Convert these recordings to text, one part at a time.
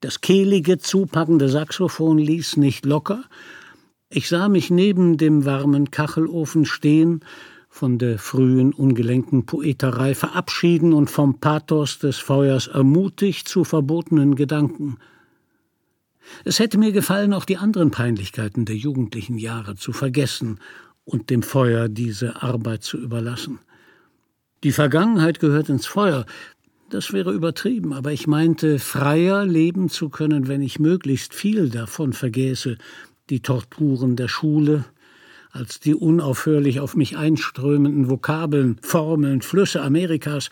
Das kehlige, zupackende Saxophon ließ nicht locker. Ich sah mich neben dem warmen Kachelofen stehen, von der frühen, ungelenken Poeterei verabschieden und vom Pathos des Feuers ermutigt zu verbotenen Gedanken. Es hätte mir gefallen, auch die anderen Peinlichkeiten der jugendlichen Jahre zu vergessen und dem Feuer diese Arbeit zu überlassen. Die Vergangenheit gehört ins Feuer, das wäre übertrieben, aber ich meinte, freier leben zu können, wenn ich möglichst viel davon vergäße, die Torturen der Schule, als die unaufhörlich auf mich einströmenden Vokabeln, Formeln, Flüsse Amerikas,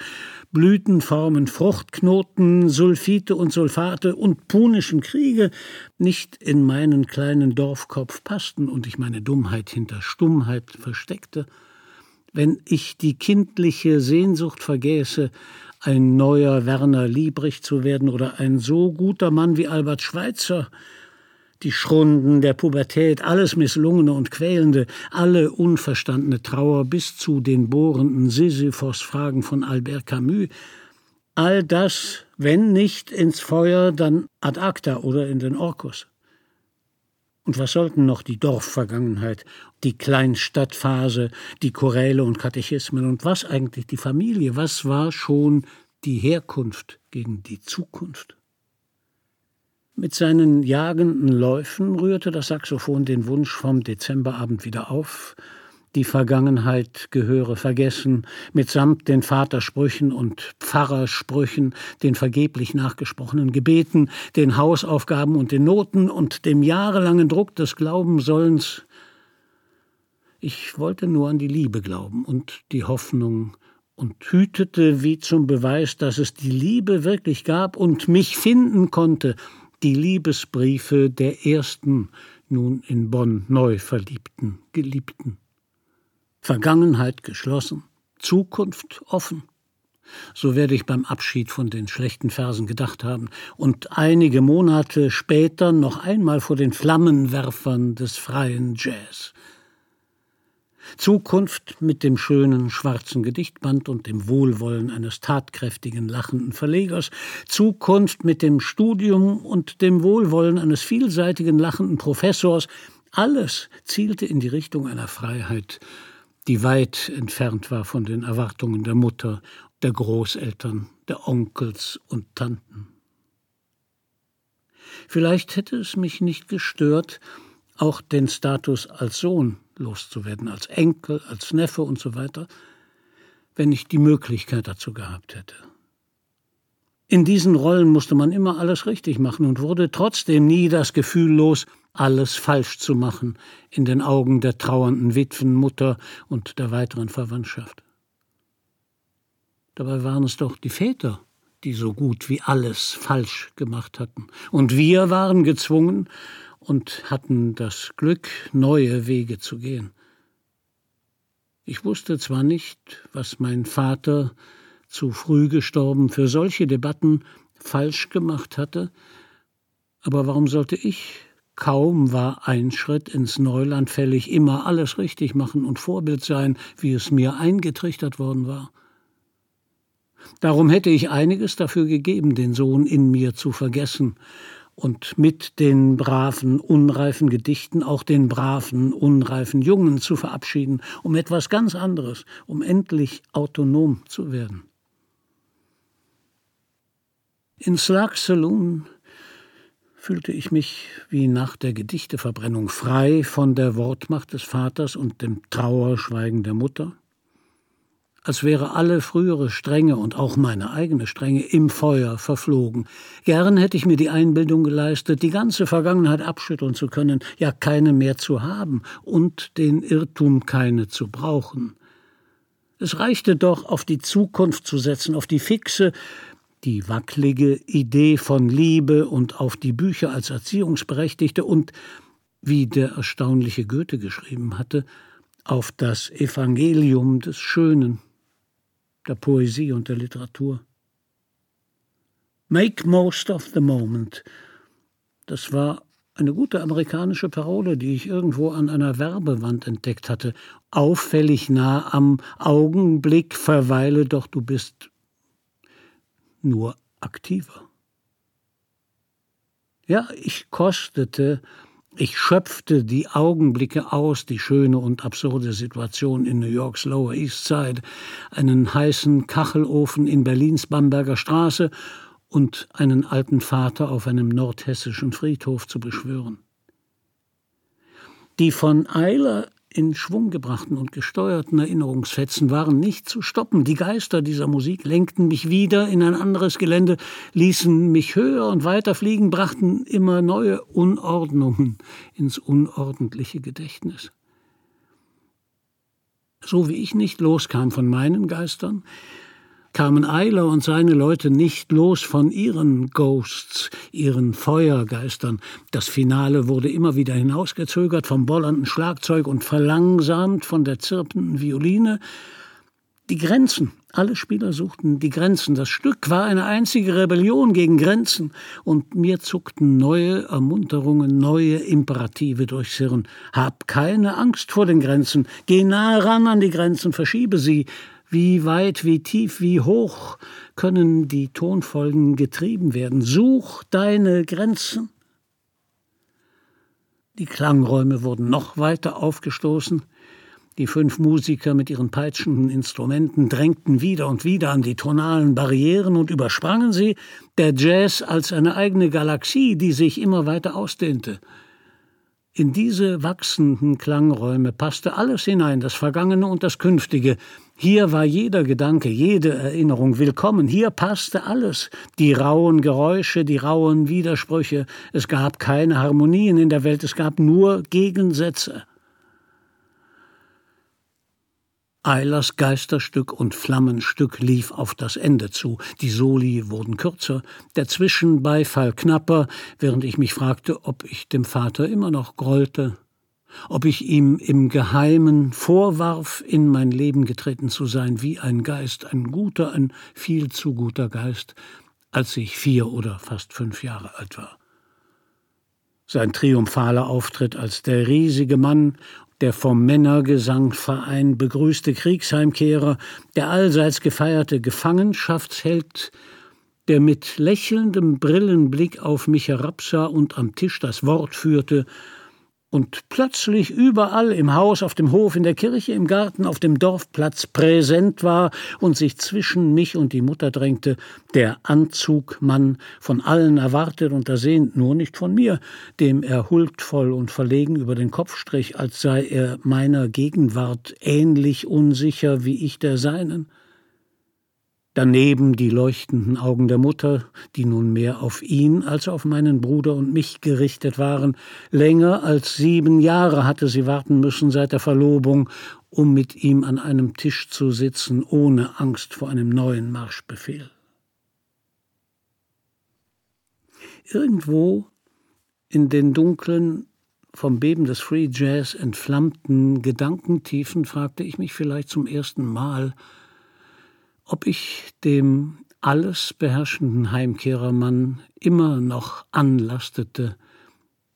Blütenformen, Fruchtknoten, Sulfite und Sulfate und punischen Kriege nicht in meinen kleinen Dorfkopf passten und ich meine Dummheit hinter Stummheit versteckte, wenn ich die kindliche Sehnsucht vergäße, ein neuer Werner Liebrich zu werden oder ein so guter Mann wie Albert Schweitzer, die Schrunden der Pubertät, alles Misslungene und Quälende, alle unverstandene Trauer bis zu den bohrenden Sisyphos-Fragen von Albert Camus, all das, wenn nicht ins Feuer, dann ad acta oder in den Orkus. Und was sollten noch die Dorfvergangenheit, die Kleinstadtphase, die Choräle und Katechismen und was eigentlich die Familie? Was war schon die Herkunft gegen die Zukunft? Mit seinen jagenden Läufen rührte das Saxophon den Wunsch vom Dezemberabend wieder auf, die Vergangenheit gehöre vergessen, mitsamt den Vatersprüchen und Pfarrersprüchen, den vergeblich nachgesprochenen Gebeten, den Hausaufgaben und den Noten und dem jahrelangen Druck des Glaubensollens. Ich wollte nur an die Liebe glauben und die Hoffnung und hütete wie zum Beweis, dass es die Liebe wirklich gab und mich finden konnte, die Liebesbriefe der ersten, nun in Bonn neu verliebten Geliebten. Vergangenheit geschlossen, Zukunft offen. So werde ich beim Abschied von den schlechten Versen gedacht haben und einige Monate später noch einmal vor den Flammenwerfern des freien Jazz. Zukunft mit dem schönen schwarzen Gedichtband und dem Wohlwollen eines tatkräftigen, lachenden Verlegers, Zukunft mit dem Studium und dem Wohlwollen eines vielseitigen, lachenden Professors, alles zielte in die Richtung einer Freiheit, die weit entfernt war von den Erwartungen der Mutter, der Großeltern, der Onkels und Tanten. Vielleicht hätte es mich nicht gestört, auch den Status als Sohn loszuwerden, als Enkel, als Neffe und so weiter, wenn ich die Möglichkeit dazu gehabt hätte. In diesen Rollen musste man immer alles richtig machen und wurde trotzdem nie das Gefühl los, alles falsch zu machen in den Augen der trauernden Witwen, Mutter und der weiteren Verwandtschaft. Dabei waren es doch die Väter, die so gut wie alles falsch gemacht hatten. Und wir waren gezwungen, und hatten das Glück, neue Wege zu gehen. Ich wusste zwar nicht, was mein Vater, zu früh gestorben, für solche Debatten falsch gemacht hatte, aber warum sollte ich, kaum war ein Schritt ins Neuland fällig, immer alles richtig machen und Vorbild sein, wie es mir eingetrichtert worden war? Darum hätte ich einiges dafür gegeben, den Sohn in mir zu vergessen und mit den braven, unreifen Gedichten auch den braven, unreifen Jungen zu verabschieden, um etwas ganz anderes, um endlich autonom zu werden. In Slug Saloon fühlte ich mich wie nach der Gedichteverbrennung frei von der Wortmacht des Vaters und dem Trauerschweigen der Mutter als wäre alle frühere Strenge und auch meine eigene Strenge im Feuer verflogen. Gern hätte ich mir die Einbildung geleistet, die ganze Vergangenheit abschütteln zu können, ja keine mehr zu haben und den Irrtum keine zu brauchen. Es reichte doch, auf die Zukunft zu setzen, auf die fixe, die wacklige Idee von Liebe und auf die Bücher als Erziehungsberechtigte und, wie der erstaunliche Goethe geschrieben hatte, auf das Evangelium des Schönen der Poesie und der Literatur. Make most of the moment. Das war eine gute amerikanische Parole, die ich irgendwo an einer Werbewand entdeckt hatte. Auffällig nah am Augenblick verweile, doch du bist nur aktiver. Ja, ich kostete, ich schöpfte die Augenblicke aus, die schöne und absurde Situation in New Yorks Lower East Side, einen heißen Kachelofen in Berlins Bamberger Straße und einen alten Vater auf einem nordhessischen Friedhof zu beschwören. Die von Eiler in Schwung gebrachten und gesteuerten Erinnerungsfetzen waren nicht zu stoppen. Die Geister dieser Musik lenkten mich wieder in ein anderes Gelände, ließen mich höher und weiter fliegen, brachten immer neue Unordnungen ins unordentliche Gedächtnis. So wie ich nicht loskam von meinen Geistern, kamen Eiler und seine Leute nicht los von ihren Ghosts, ihren Feuergeistern. Das Finale wurde immer wieder hinausgezögert vom bollernden Schlagzeug und verlangsamt von der zirpenden Violine. Die Grenzen, alle Spieler suchten die Grenzen. Das Stück war eine einzige Rebellion gegen Grenzen, und mir zuckten neue Ermunterungen, neue Imperative durchs Hirn. Hab keine Angst vor den Grenzen, geh nahe ran an die Grenzen, verschiebe sie, wie weit, wie tief, wie hoch können die Tonfolgen getrieben werden? Such deine Grenzen. Die Klangräume wurden noch weiter aufgestoßen. Die fünf Musiker mit ihren peitschenden Instrumenten drängten wieder und wieder an die tonalen Barrieren und übersprangen sie, der Jazz als eine eigene Galaxie, die sich immer weiter ausdehnte. In diese wachsenden Klangräume passte alles hinein, das Vergangene und das Künftige. Hier war jeder Gedanke, jede Erinnerung willkommen. Hier passte alles. Die rauen Geräusche, die rauen Widersprüche. Es gab keine Harmonien in der Welt, es gab nur Gegensätze. Eilers Geisterstück und Flammenstück lief auf das Ende zu. Die Soli wurden kürzer, der Zwischenbeifall knapper, während ich mich fragte, ob ich dem Vater immer noch grollte, ob ich ihm im Geheimen vorwarf, in mein Leben getreten zu sein wie ein Geist, ein guter, ein viel zu guter Geist, als ich vier oder fast fünf Jahre alt war. Sein triumphaler Auftritt als der riesige Mann der vom Männergesangverein begrüßte Kriegsheimkehrer, der allseits gefeierte Gefangenschaftsheld, der mit lächelndem Brillenblick auf mich herabsah und am Tisch das Wort führte, und plötzlich überall im Haus, auf dem Hof, in der Kirche, im Garten, auf dem Dorfplatz präsent war und sich zwischen mich und die Mutter drängte, der Anzugmann, von allen erwartet und ersehnt, nur nicht von mir, dem er huldvoll und verlegen über den Kopf strich, als sei er meiner Gegenwart ähnlich unsicher wie ich der seinen daneben die leuchtenden Augen der Mutter, die nun mehr auf ihn als auf meinen Bruder und mich gerichtet waren. Länger als sieben Jahre hatte sie warten müssen seit der Verlobung, um mit ihm an einem Tisch zu sitzen, ohne Angst vor einem neuen Marschbefehl. Irgendwo in den dunklen, vom Beben des Free Jazz entflammten Gedankentiefen fragte ich mich vielleicht zum ersten Mal, ob ich dem alles beherrschenden Heimkehrermann immer noch anlastete,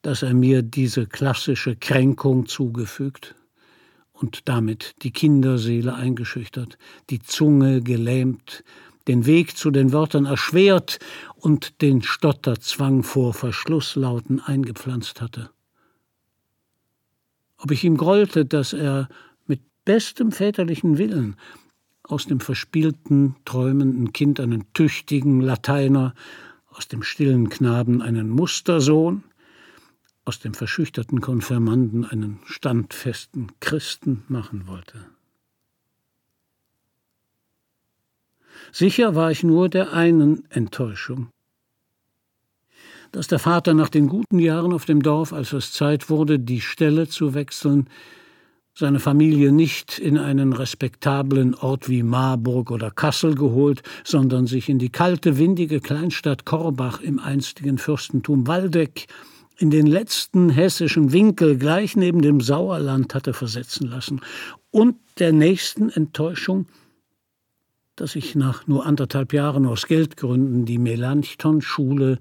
dass er mir diese klassische Kränkung zugefügt und damit die Kinderseele eingeschüchtert, die Zunge gelähmt, den Weg zu den Wörtern erschwert und den Stotterzwang vor Verschlusslauten eingepflanzt hatte. Ob ich ihm grollte, dass er mit bestem väterlichen Willen aus dem verspielten, träumenden Kind einen tüchtigen Lateiner, aus dem stillen Knaben einen Mustersohn, aus dem verschüchterten Konfirmanden einen standfesten Christen machen wollte. Sicher war ich nur der einen Enttäuschung, dass der Vater nach den guten Jahren auf dem Dorf, als es Zeit wurde, die Stelle zu wechseln, seine Familie nicht in einen respektablen Ort wie Marburg oder Kassel geholt, sondern sich in die kalte, windige Kleinstadt Korbach im einstigen Fürstentum Waldeck in den letzten hessischen Winkel gleich neben dem Sauerland hatte versetzen lassen. Und der nächsten Enttäuschung, dass ich nach nur anderthalb Jahren aus Geldgründen die Melanchthon-Schule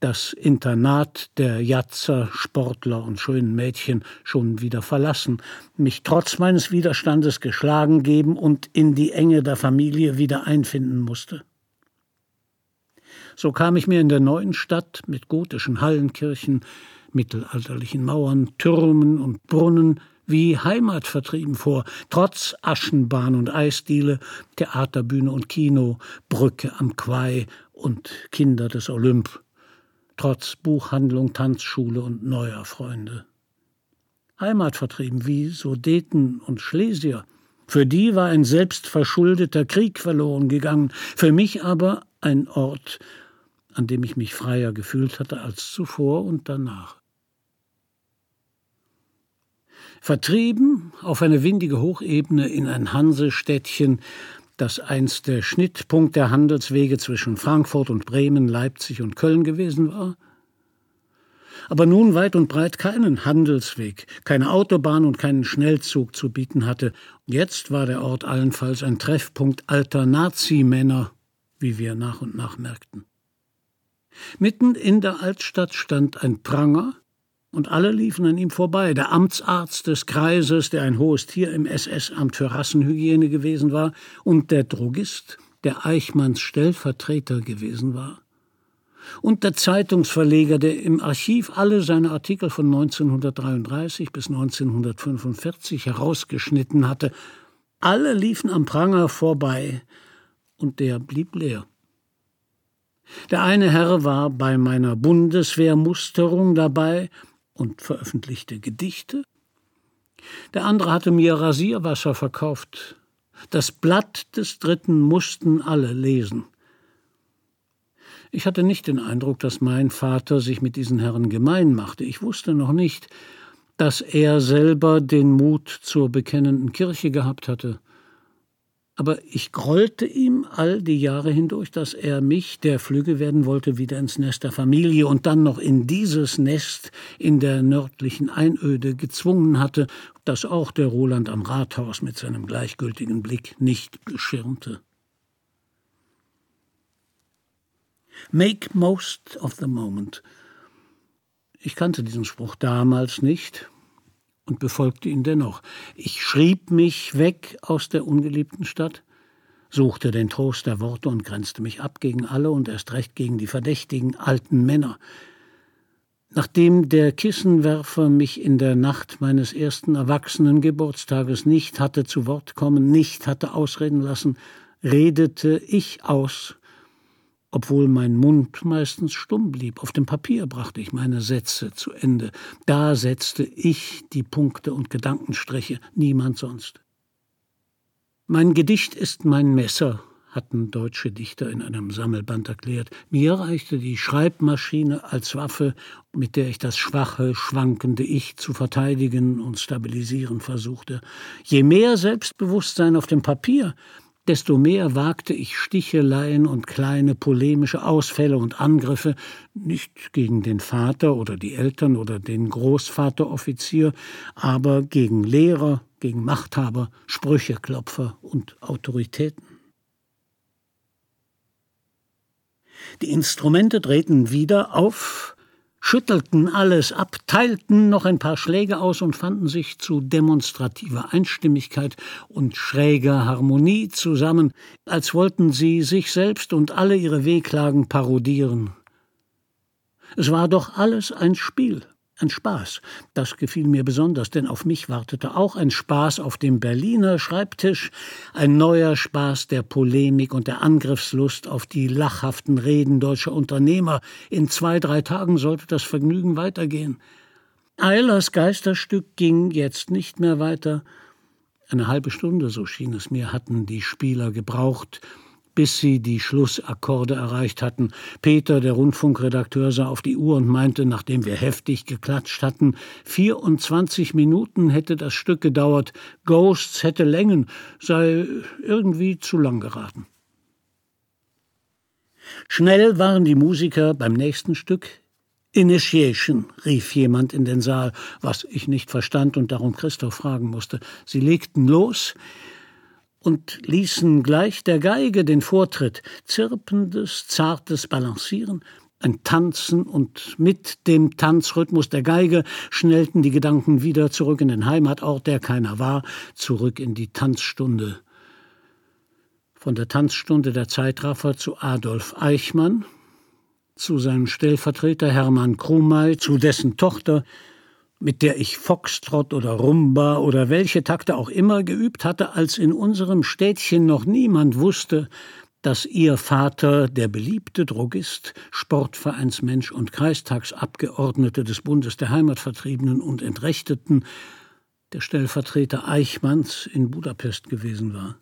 das Internat der Jatzer, Sportler und schönen Mädchen schon wieder verlassen, mich trotz meines Widerstandes geschlagen geben und in die Enge der Familie wieder einfinden musste. So kam ich mir in der neuen Stadt mit gotischen Hallenkirchen, mittelalterlichen Mauern, Türmen und Brunnen wie heimatvertrieben vor, trotz Aschenbahn und Eisdiele, Theaterbühne und Kino, Brücke am Quai und Kinder des Olymp, trotz Buchhandlung, Tanzschule und neuer Freunde. Heimatvertrieben wie Sudeten und Schlesier. Für die war ein selbstverschuldeter Krieg verloren gegangen, für mich aber ein Ort, an dem ich mich freier gefühlt hatte als zuvor und danach. Vertrieben auf eine windige Hochebene in ein Hansestädtchen, das einst der Schnittpunkt der Handelswege zwischen Frankfurt und Bremen, Leipzig und Köln gewesen war, aber nun weit und breit keinen Handelsweg, keine Autobahn und keinen Schnellzug zu bieten hatte. Jetzt war der Ort allenfalls ein Treffpunkt alter Nazimänner, wie wir nach und nach merkten. Mitten in der Altstadt stand ein Pranger, und alle liefen an ihm vorbei. Der Amtsarzt des Kreises, der ein hohes Tier im SS-Amt für Rassenhygiene gewesen war, und der Drogist, der Eichmanns Stellvertreter gewesen war. Und der Zeitungsverleger, der im Archiv alle seine Artikel von 1933 bis 1945 herausgeschnitten hatte. Alle liefen am Pranger vorbei, und der blieb leer. Der eine Herr war bei meiner Bundeswehrmusterung dabei und veröffentlichte Gedichte. Der andere hatte mir Rasierwasser verkauft. Das Blatt des Dritten mussten alle lesen. Ich hatte nicht den Eindruck, dass mein Vater sich mit diesen Herren gemein machte. Ich wusste noch nicht, dass er selber den Mut zur bekennenden Kirche gehabt hatte aber ich grollte ihm all die Jahre hindurch, dass er mich, der Flügge werden wollte, wieder ins Nest der Familie und dann noch in dieses Nest in der nördlichen Einöde gezwungen hatte, das auch der Roland am Rathaus mit seinem gleichgültigen Blick nicht beschirmte. Make most of the moment. Ich kannte diesen Spruch damals nicht, und befolgte ihn dennoch. Ich schrieb mich weg aus der ungeliebten Stadt, suchte den Trost der Worte und grenzte mich ab gegen alle und erst recht gegen die verdächtigen alten Männer. Nachdem der Kissenwerfer mich in der Nacht meines ersten Erwachsenengeburtstages nicht hatte zu Wort kommen, nicht hatte ausreden lassen, redete ich aus obwohl mein Mund meistens stumm blieb. Auf dem Papier brachte ich meine Sätze zu Ende. Da setzte ich die Punkte und Gedankenstriche, niemand sonst. Mein Gedicht ist mein Messer, hatten deutsche Dichter in einem Sammelband erklärt. Mir reichte die Schreibmaschine als Waffe, mit der ich das schwache, schwankende Ich zu verteidigen und stabilisieren versuchte. Je mehr Selbstbewusstsein auf dem Papier, desto mehr wagte ich Sticheleien und kleine polemische Ausfälle und Angriffe, nicht gegen den Vater oder die Eltern oder den Großvateroffizier, aber gegen Lehrer, gegen Machthaber, Sprücheklopfer und Autoritäten. Die Instrumente drehten wieder auf, schüttelten alles ab, teilten noch ein paar Schläge aus und fanden sich zu demonstrativer Einstimmigkeit und schräger Harmonie zusammen, als wollten sie sich selbst und alle ihre Wehklagen parodieren. Es war doch alles ein Spiel, ein Spaß. Das gefiel mir besonders, denn auf mich wartete auch ein Spaß auf dem Berliner Schreibtisch, ein neuer Spaß der Polemik und der Angriffslust auf die lachhaften Reden deutscher Unternehmer. In zwei, drei Tagen sollte das Vergnügen weitergehen. Eilers Geisterstück ging jetzt nicht mehr weiter. Eine halbe Stunde, so schien es mir, hatten die Spieler gebraucht, bis sie die Schlussakkorde erreicht hatten. Peter, der Rundfunkredakteur, sah auf die Uhr und meinte, nachdem wir heftig geklatscht hatten, 24 Minuten hätte das Stück gedauert, Ghosts hätte Längen, sei irgendwie zu lang geraten. Schnell waren die Musiker beim nächsten Stück. Initiation, rief jemand in den Saal, was ich nicht verstand und darum Christoph fragen musste. Sie legten los, und ließen gleich der Geige den Vortritt, zirpendes, zartes Balancieren, ein Tanzen und mit dem Tanzrhythmus der Geige schnellten die Gedanken wieder zurück in den Heimatort, der keiner war, zurück in die Tanzstunde. Von der Tanzstunde der Zeitraffer zu Adolf Eichmann, zu seinem Stellvertreter Hermann Krumay, zu dessen Tochter, mit der ich Foxtrott oder Rumba oder welche Takte auch immer geübt hatte, als in unserem Städtchen noch niemand wusste, dass ihr Vater, der beliebte Drogist, Sportvereinsmensch und Kreistagsabgeordnete des Bundes der Heimatvertriebenen und Entrechteten, der Stellvertreter Eichmanns in Budapest gewesen war.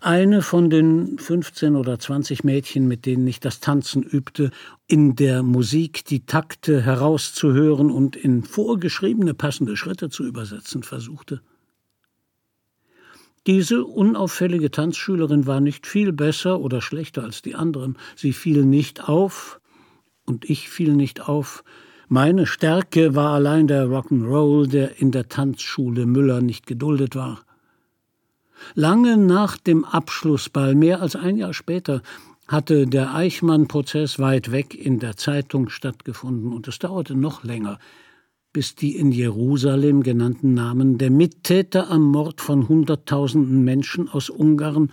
Eine von den 15 oder 20 Mädchen, mit denen ich das Tanzen übte, in der Musik die Takte herauszuhören und in vorgeschriebene passende Schritte zu übersetzen versuchte. Diese unauffällige Tanzschülerin war nicht viel besser oder schlechter als die anderen. Sie fiel nicht auf und ich fiel nicht auf. Meine Stärke war allein der Rock'n'Roll, der in der Tanzschule Müller nicht geduldet war. Lange nach dem Abschlussball, mehr als ein Jahr später, hatte der Eichmann-Prozess weit weg in der Zeitung stattgefunden und es dauerte noch länger, bis die in Jerusalem genannten Namen der Mittäter am Mord von Hunderttausenden Menschen aus Ungarn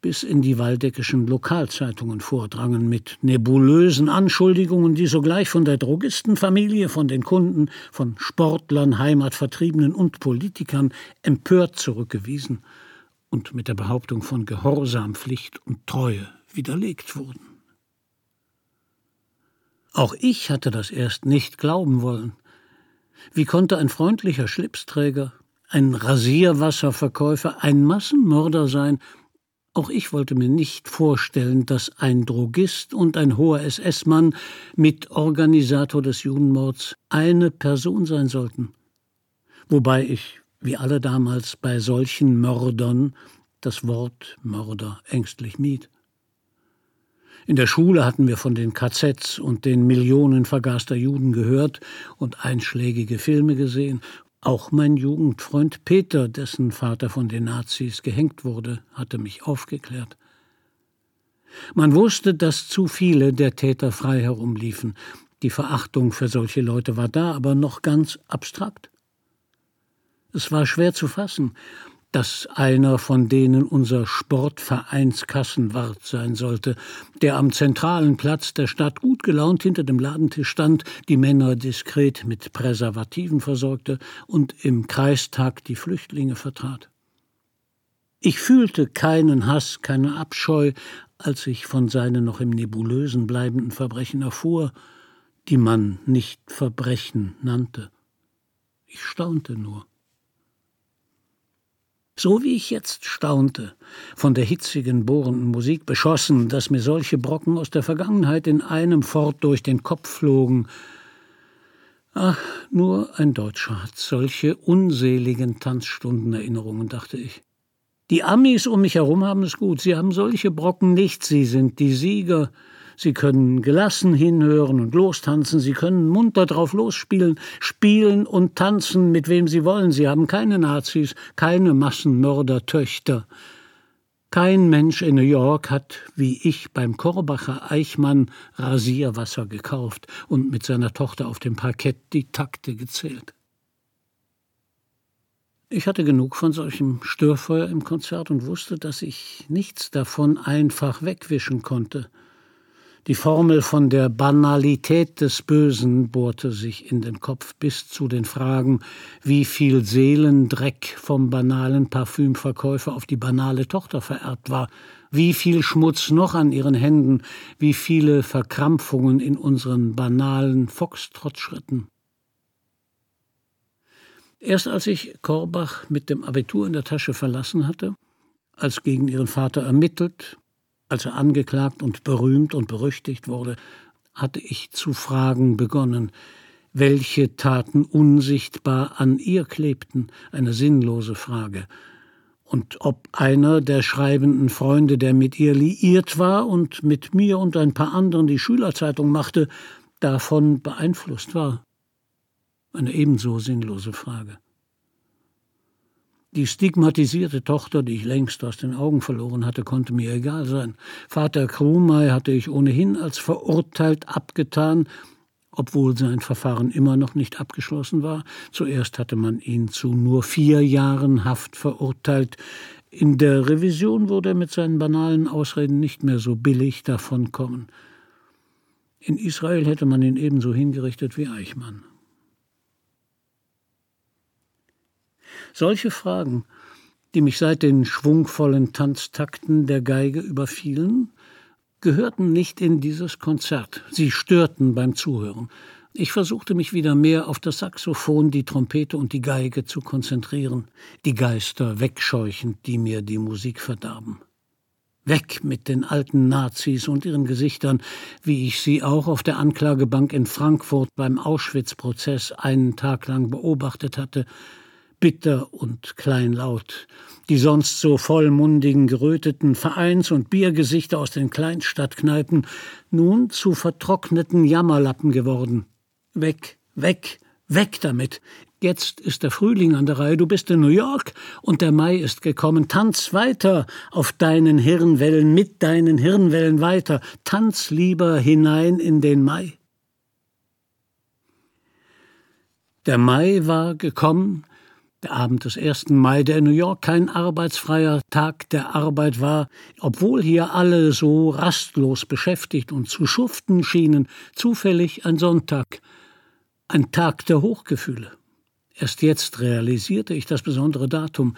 bis in die waldeckischen Lokalzeitungen vordrangen mit nebulösen Anschuldigungen, die sogleich von der Drogistenfamilie, von den Kunden, von Sportlern, Heimatvertriebenen und Politikern empört zurückgewiesen und mit der Behauptung von Gehorsam, Pflicht und Treue widerlegt wurden. Auch ich hatte das erst nicht glauben wollen. Wie konnte ein freundlicher Schlipsträger, ein Rasierwasserverkäufer, ein Massenmörder sein? Auch ich wollte mir nicht vorstellen, dass ein Drogist und ein hoher SS-Mann, Mitorganisator des Judenmords, eine Person sein sollten. Wobei ich wie alle damals bei solchen Mördern, das Wort Mörder ängstlich mied. In der Schule hatten wir von den KZs und den Millionen vergaster Juden gehört und einschlägige Filme gesehen. Auch mein Jugendfreund Peter, dessen Vater von den Nazis gehängt wurde, hatte mich aufgeklärt. Man wusste, dass zu viele der Täter frei herumliefen. Die Verachtung für solche Leute war da, aber noch ganz abstrakt. Es war schwer zu fassen, dass einer von denen unser Sportvereinskassenwart sein sollte, der am zentralen Platz der Stadt gut gelaunt hinter dem Ladentisch stand, die Männer diskret mit Präservativen versorgte und im Kreistag die Flüchtlinge vertrat. Ich fühlte keinen Hass, keine Abscheu, als ich von seinen noch im Nebulösen bleibenden Verbrechen erfuhr, die man nicht Verbrechen nannte. Ich staunte nur. So wie ich jetzt staunte, von der hitzigen, bohrenden Musik beschossen, dass mir solche Brocken aus der Vergangenheit in einem fort durch den Kopf flogen. Ach, nur ein Deutscher hat solche unseligen Tanzstundenerinnerungen, dachte ich. Die Amis um mich herum haben es gut, sie haben solche Brocken nicht, sie sind die Sieger, Sie können gelassen hinhören und lostanzen, Sie können munter drauf losspielen, spielen und tanzen, mit wem Sie wollen. Sie haben keine Nazis, keine Massenmördertöchter. Kein Mensch in New York hat, wie ich, beim Korbacher Eichmann Rasierwasser gekauft und mit seiner Tochter auf dem Parkett die Takte gezählt. Ich hatte genug von solchem Störfeuer im Konzert und wusste, dass ich nichts davon einfach wegwischen konnte. Die Formel von der Banalität des Bösen bohrte sich in den Kopf bis zu den Fragen, wie viel Seelendreck vom banalen Parfümverkäufer auf die banale Tochter vererbt war, wie viel Schmutz noch an ihren Händen, wie viele Verkrampfungen in unseren banalen Foxtrotschritten. Erst als ich Korbach mit dem Abitur in der Tasche verlassen hatte, als gegen ihren Vater ermittelt, als er angeklagt und berühmt und berüchtigt wurde, hatte ich zu fragen begonnen, welche Taten unsichtbar an ihr klebten, eine sinnlose Frage, und ob einer der schreibenden Freunde, der mit ihr liiert war und mit mir und ein paar anderen die Schülerzeitung machte, davon beeinflusst war. Eine ebenso sinnlose Frage. Die stigmatisierte Tochter, die ich längst aus den Augen verloren hatte, konnte mir egal sein. Vater Krumay hatte ich ohnehin als verurteilt abgetan, obwohl sein Verfahren immer noch nicht abgeschlossen war. Zuerst hatte man ihn zu nur vier Jahren Haft verurteilt. In der Revision wurde er mit seinen banalen Ausreden nicht mehr so billig davonkommen. In Israel hätte man ihn ebenso hingerichtet wie Eichmann. Solche Fragen, die mich seit den schwungvollen Tanztakten der Geige überfielen, gehörten nicht in dieses Konzert. Sie störten beim Zuhören. Ich versuchte mich wieder mehr auf das Saxophon, die Trompete und die Geige zu konzentrieren, die Geister wegscheuchend, die mir die Musik verdarben. Weg mit den alten Nazis und ihren Gesichtern, wie ich sie auch auf der Anklagebank in Frankfurt beim Auschwitz-Prozess einen Tag lang beobachtet hatte, bitter und kleinlaut, die sonst so vollmundigen, geröteten Vereins- und Biergesichter aus den Kleinstadtkneipen, nun zu vertrockneten Jammerlappen geworden. Weg, weg, weg damit. Jetzt ist der Frühling an der Reihe, du bist in New York und der Mai ist gekommen. Tanz weiter auf deinen Hirnwellen, mit deinen Hirnwellen weiter. Tanz lieber hinein in den Mai. Der Mai war gekommen, Abend des 1. Mai, der in New York kein arbeitsfreier Tag der Arbeit war, obwohl hier alle so rastlos beschäftigt und zu schuften schienen, zufällig ein Sonntag, ein Tag der Hochgefühle. Erst jetzt realisierte ich das besondere Datum.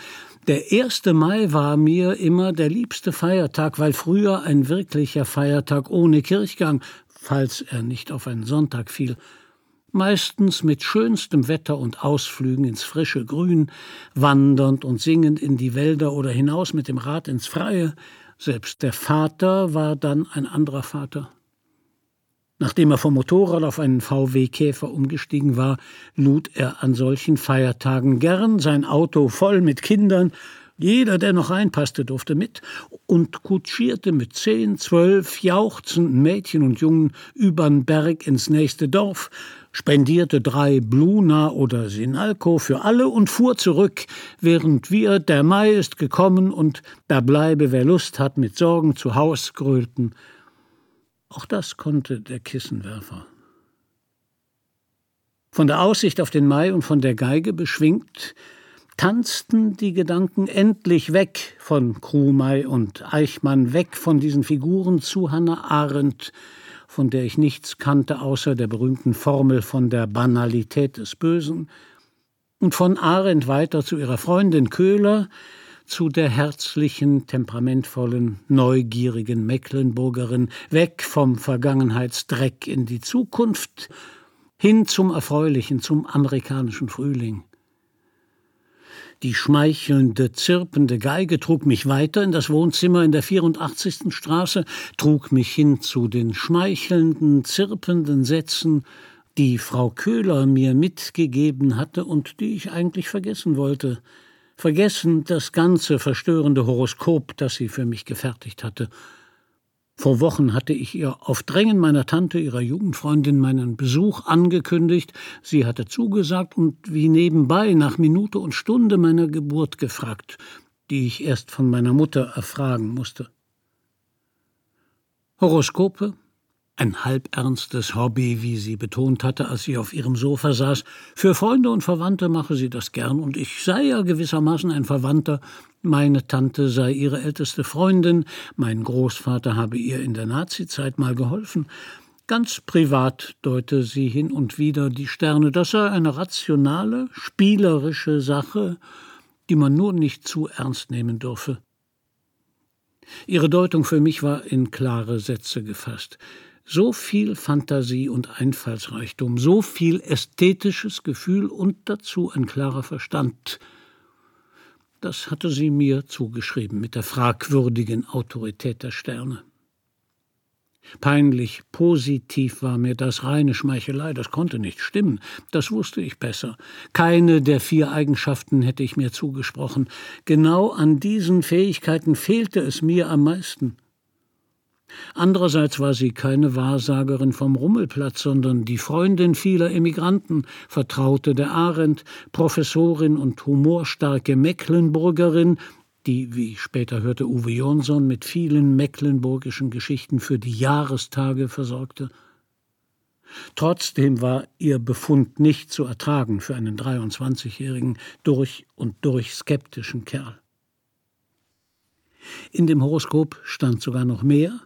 Der 1. Mai war mir immer der liebste Feiertag, weil früher ein wirklicher Feiertag ohne Kirchgang, falls er nicht auf einen Sonntag fiel, meistens mit schönstem Wetter und Ausflügen ins frische Grün, wandernd und singend in die Wälder oder hinaus mit dem Rad ins Freie, selbst der Vater war dann ein anderer Vater. Nachdem er vom Motorrad auf einen VW Käfer umgestiegen war, lud er an solchen Feiertagen gern sein Auto voll mit Kindern, jeder, der noch reinpasste, durfte mit und kutschierte mit zehn, zwölf jauchzenden Mädchen und Jungen übern Berg ins nächste Dorf, spendierte drei Bluna oder Sinalco für alle und fuhr zurück, während wir, der Mai ist gekommen und da bleibe, wer Lust hat, mit Sorgen zu Haus grölten. Auch das konnte der Kissenwerfer. Von der Aussicht auf den Mai und von der Geige beschwingt, tanzten die Gedanken endlich weg von Krumei und Eichmann, weg von diesen Figuren zu Hannah Arendt, von der ich nichts kannte außer der berühmten Formel von der Banalität des Bösen, und von Arendt weiter zu ihrer Freundin Köhler, zu der herzlichen, temperamentvollen, neugierigen Mecklenburgerin, weg vom Vergangenheitsdreck in die Zukunft, hin zum Erfreulichen, zum amerikanischen Frühling. Die schmeichelnde, zirpende Geige trug mich weiter in das Wohnzimmer in der 84. Straße, trug mich hin zu den schmeichelnden, zirpenden Sätzen, die Frau Köhler mir mitgegeben hatte und die ich eigentlich vergessen wollte. Vergessen das ganze verstörende Horoskop, das sie für mich gefertigt hatte, vor Wochen hatte ich ihr auf Drängen meiner Tante, ihrer Jugendfreundin, meinen Besuch angekündigt. Sie hatte zugesagt und wie nebenbei nach Minute und Stunde meiner Geburt gefragt, die ich erst von meiner Mutter erfragen musste. Horoskope, ein halbernstes Hobby, wie sie betont hatte, als sie auf ihrem Sofa saß. Für Freunde und Verwandte mache sie das gern, und ich sei ja gewissermaßen ein Verwandter. Meine Tante sei ihre älteste Freundin, mein Großvater habe ihr in der Nazizeit mal geholfen. Ganz privat deute sie hin und wieder die Sterne. Das sei eine rationale, spielerische Sache, die man nur nicht zu ernst nehmen dürfe. Ihre Deutung für mich war in klare Sätze gefasst. So viel Fantasie und Einfallsreichtum, so viel ästhetisches Gefühl und dazu ein klarer Verstand. Das hatte sie mir zugeschrieben mit der fragwürdigen Autorität der Sterne. Peinlich positiv war mir das reine Schmeichelei, das konnte nicht stimmen, das wusste ich besser. Keine der vier Eigenschaften hätte ich mir zugesprochen. Genau an diesen Fähigkeiten fehlte es mir am meisten. Andererseits war sie keine Wahrsagerin vom Rummelplatz, sondern die Freundin vieler Emigranten, Vertraute der Arendt, Professorin und humorstarke Mecklenburgerin, die, wie ich später hörte, Uwe Jonsson mit vielen mecklenburgischen Geschichten für die Jahrestage versorgte. Trotzdem war ihr Befund nicht zu ertragen für einen 23-jährigen, durch und durch skeptischen Kerl. In dem Horoskop stand sogar noch mehr,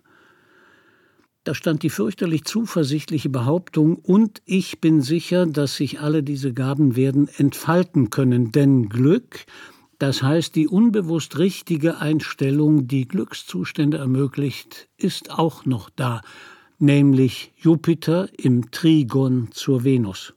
Da stand die fürchterlich zuversichtliche Behauptung, und ich bin sicher, dass sich alle diese Gaben werden entfalten können, denn Glück, das heißt die unbewusst richtige Einstellung, die Glückszustände ermöglicht, ist auch noch da, nämlich Jupiter im Trigon zur Venus.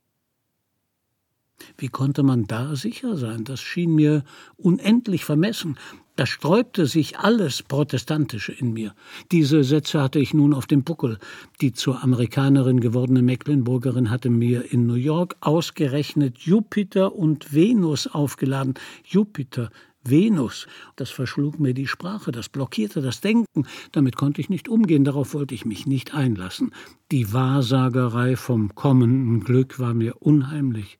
Wie konnte man da sicher sein? Das schien mir unendlich vermessen. Da sträubte sich alles Protestantische in mir. Diese Sätze hatte ich nun auf dem Buckel. Die zur Amerikanerin gewordene Mecklenburgerin hatte mir in New York ausgerechnet Jupiter und Venus aufgeladen. Jupiter, Venus. Das verschlug mir die Sprache, das blockierte das Denken. Damit konnte ich nicht umgehen, darauf wollte ich mich nicht einlassen. Die Wahrsagerei vom kommenden Glück war mir unheimlich.